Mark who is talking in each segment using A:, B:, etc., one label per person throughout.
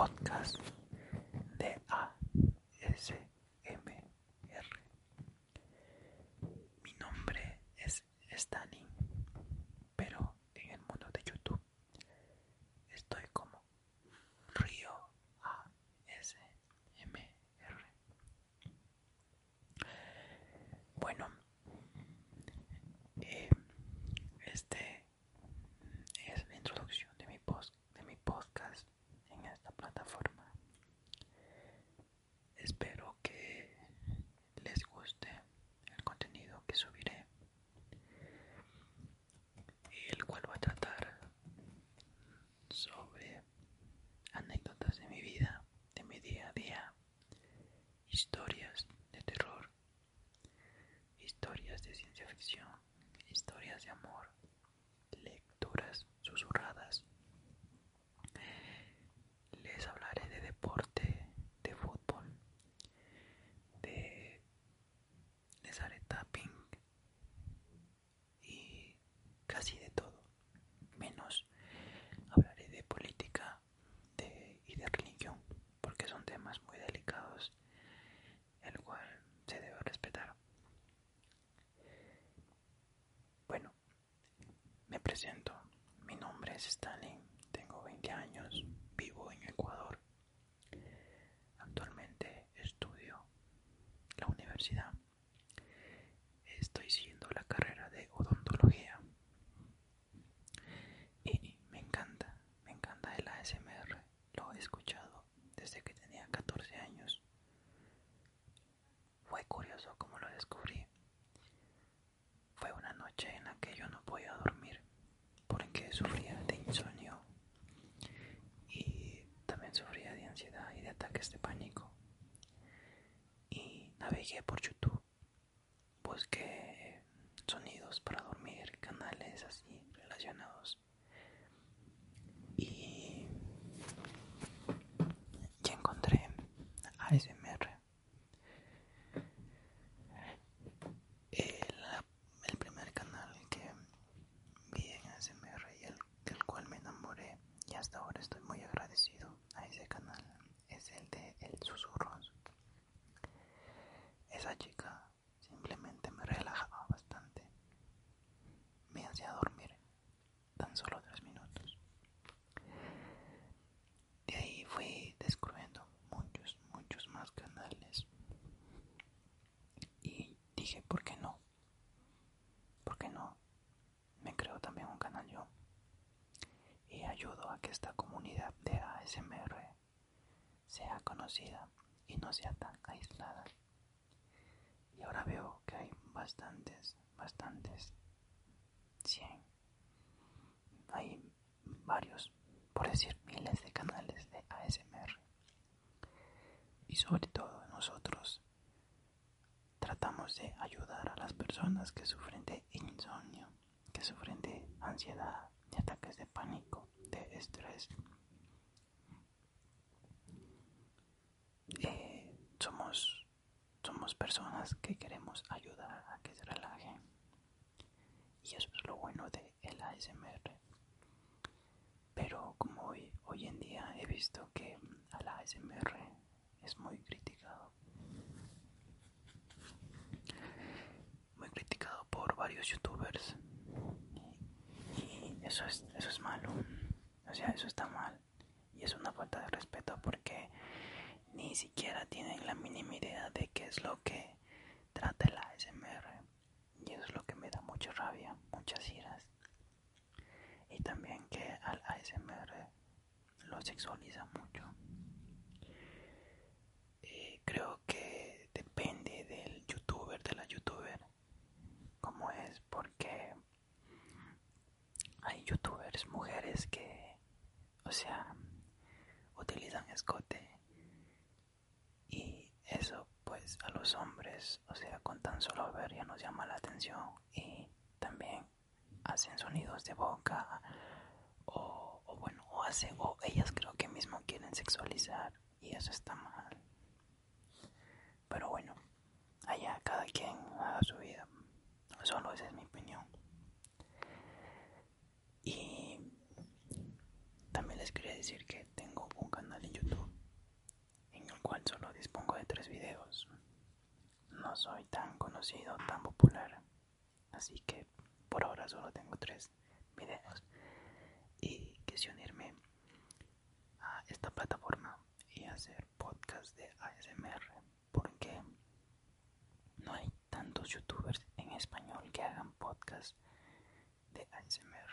A: podcast de ASMR. Mi nombre es Stalin, pero en el mundo de YouTube estoy como Río ASMR. Bueno, eh, este es la introducción de mi, post, de mi podcast en esta plataforma. Espero que les guste el contenido que subiré, el cual va a tratar sobre anécdotas de mi vida, de mi día a día, historias de terror, historias historias de amor, lecturas susurradas. Les hablaré de deporte, de fútbol, de les haré tapping y casi de todo, menos hablaré de política de, y de religión, porque son temas muy delicados, el cual se debe respetar. Bueno, me presento. Mi nombre es Stalin, tengo 20 años, vivo en Ecuador. Actualmente estudio la universidad. Estoy siguiendo la carrera de odontología. Y me encanta, me encanta el ASMR. Lo he escuchado desde que tenía 14 años. Fue curioso como lo descubrí. Fue una noche en la que yo no podía dormir porque sufría de insomnio y también sufría de ansiedad y de ataques de pánico. Y navegué por YouTube, busqué sonidos para dormir, canales así relacionados. Y, y encontré ASMR el, el primer canal que vi en ASMR y el, del cual me enamoré y hasta ahora estoy muy agradecido a ese canal es el de El Susurros. Esa chica simplemente me relajaba bastante. Me hacía dormir tan solo tres minutos. De ahí fui descubriendo muchos, muchos más canales y dije, ¿por qué no? ¿Por qué no? Me creo también un canal yo y ayudo a que esta comunidad de ASMR sea conocida y no sea tan aislada. Y ahora veo que hay bastantes, bastantes, 100. Hay varios, por decir miles de canales de ASMR. Y sobre todo nosotros tratamos de ayudar a las personas que sufren de insomnio, que sufren de ansiedad, de pánico, de estrés. Eh, somos, somos personas que queremos ayudar a que se relajen. Y eso es lo bueno de el ASMR. Pero como hoy, hoy en día he visto que al ASMR es muy criticado. Muy criticado por varios youtubers. Eso es, eso es malo. O sea, eso está mal. Y es una falta de respeto porque ni siquiera tienen la mínima idea de qué es lo que trata el ASMR. Y eso es lo que me da mucha rabia, muchas iras. Y también que al ASMR lo sexualiza mucho. Eh, creo que depende del youtuber, de la youtuber, como es, porque mujeres que, o sea, utilizan escote y eso pues a los hombres, o sea, con tan solo ver ya nos llama la atención y también hacen sonidos de boca o bueno, o hacen, o ellas creo que mismo quieren sexualizar y eso está mal. Pero bueno, allá cada quien haga su vida. Solo esa es mi opinión. Y también les quería decir que tengo un canal en YouTube tres videos. No soy tan conocido, tan popular. Así que por ahora solo tengo tres videos. Y quise unirme a esta plataforma y hacer podcast de ASMR. Porque no hay tantos youtubers en español que hagan podcast de ASMR.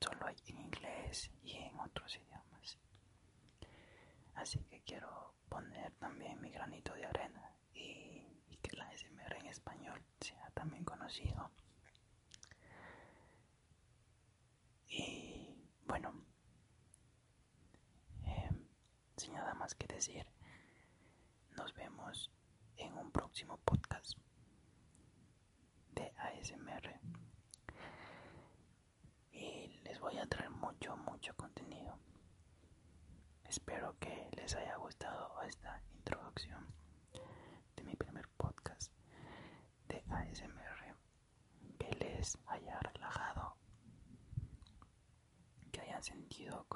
A: Solo hay en inglés y en otros idiomas. Quiero poner también mi granito de arena y, que la ASMR en español sea también conocido. Y bueno, em, sin nada más que decir, nos vemos en un próximo podcast de ASMR. Y les voy a traer mucho, mucho contenido. Espero que les haya gustado esta introducción de mi primer podcast de ASMR. Que les haya relajado. Que hayan sentido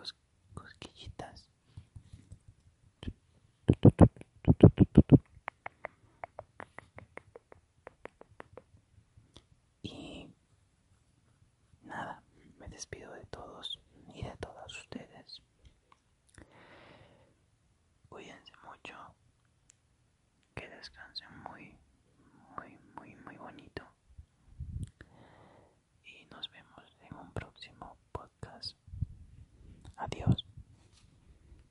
A: cosquillitas. Y nada, me despido de todos y de todas ustedes. Cuídense mucho, que descansen muy, muy, muy, muy bonito. Y nos vemos en un próximo podcast. Adiós.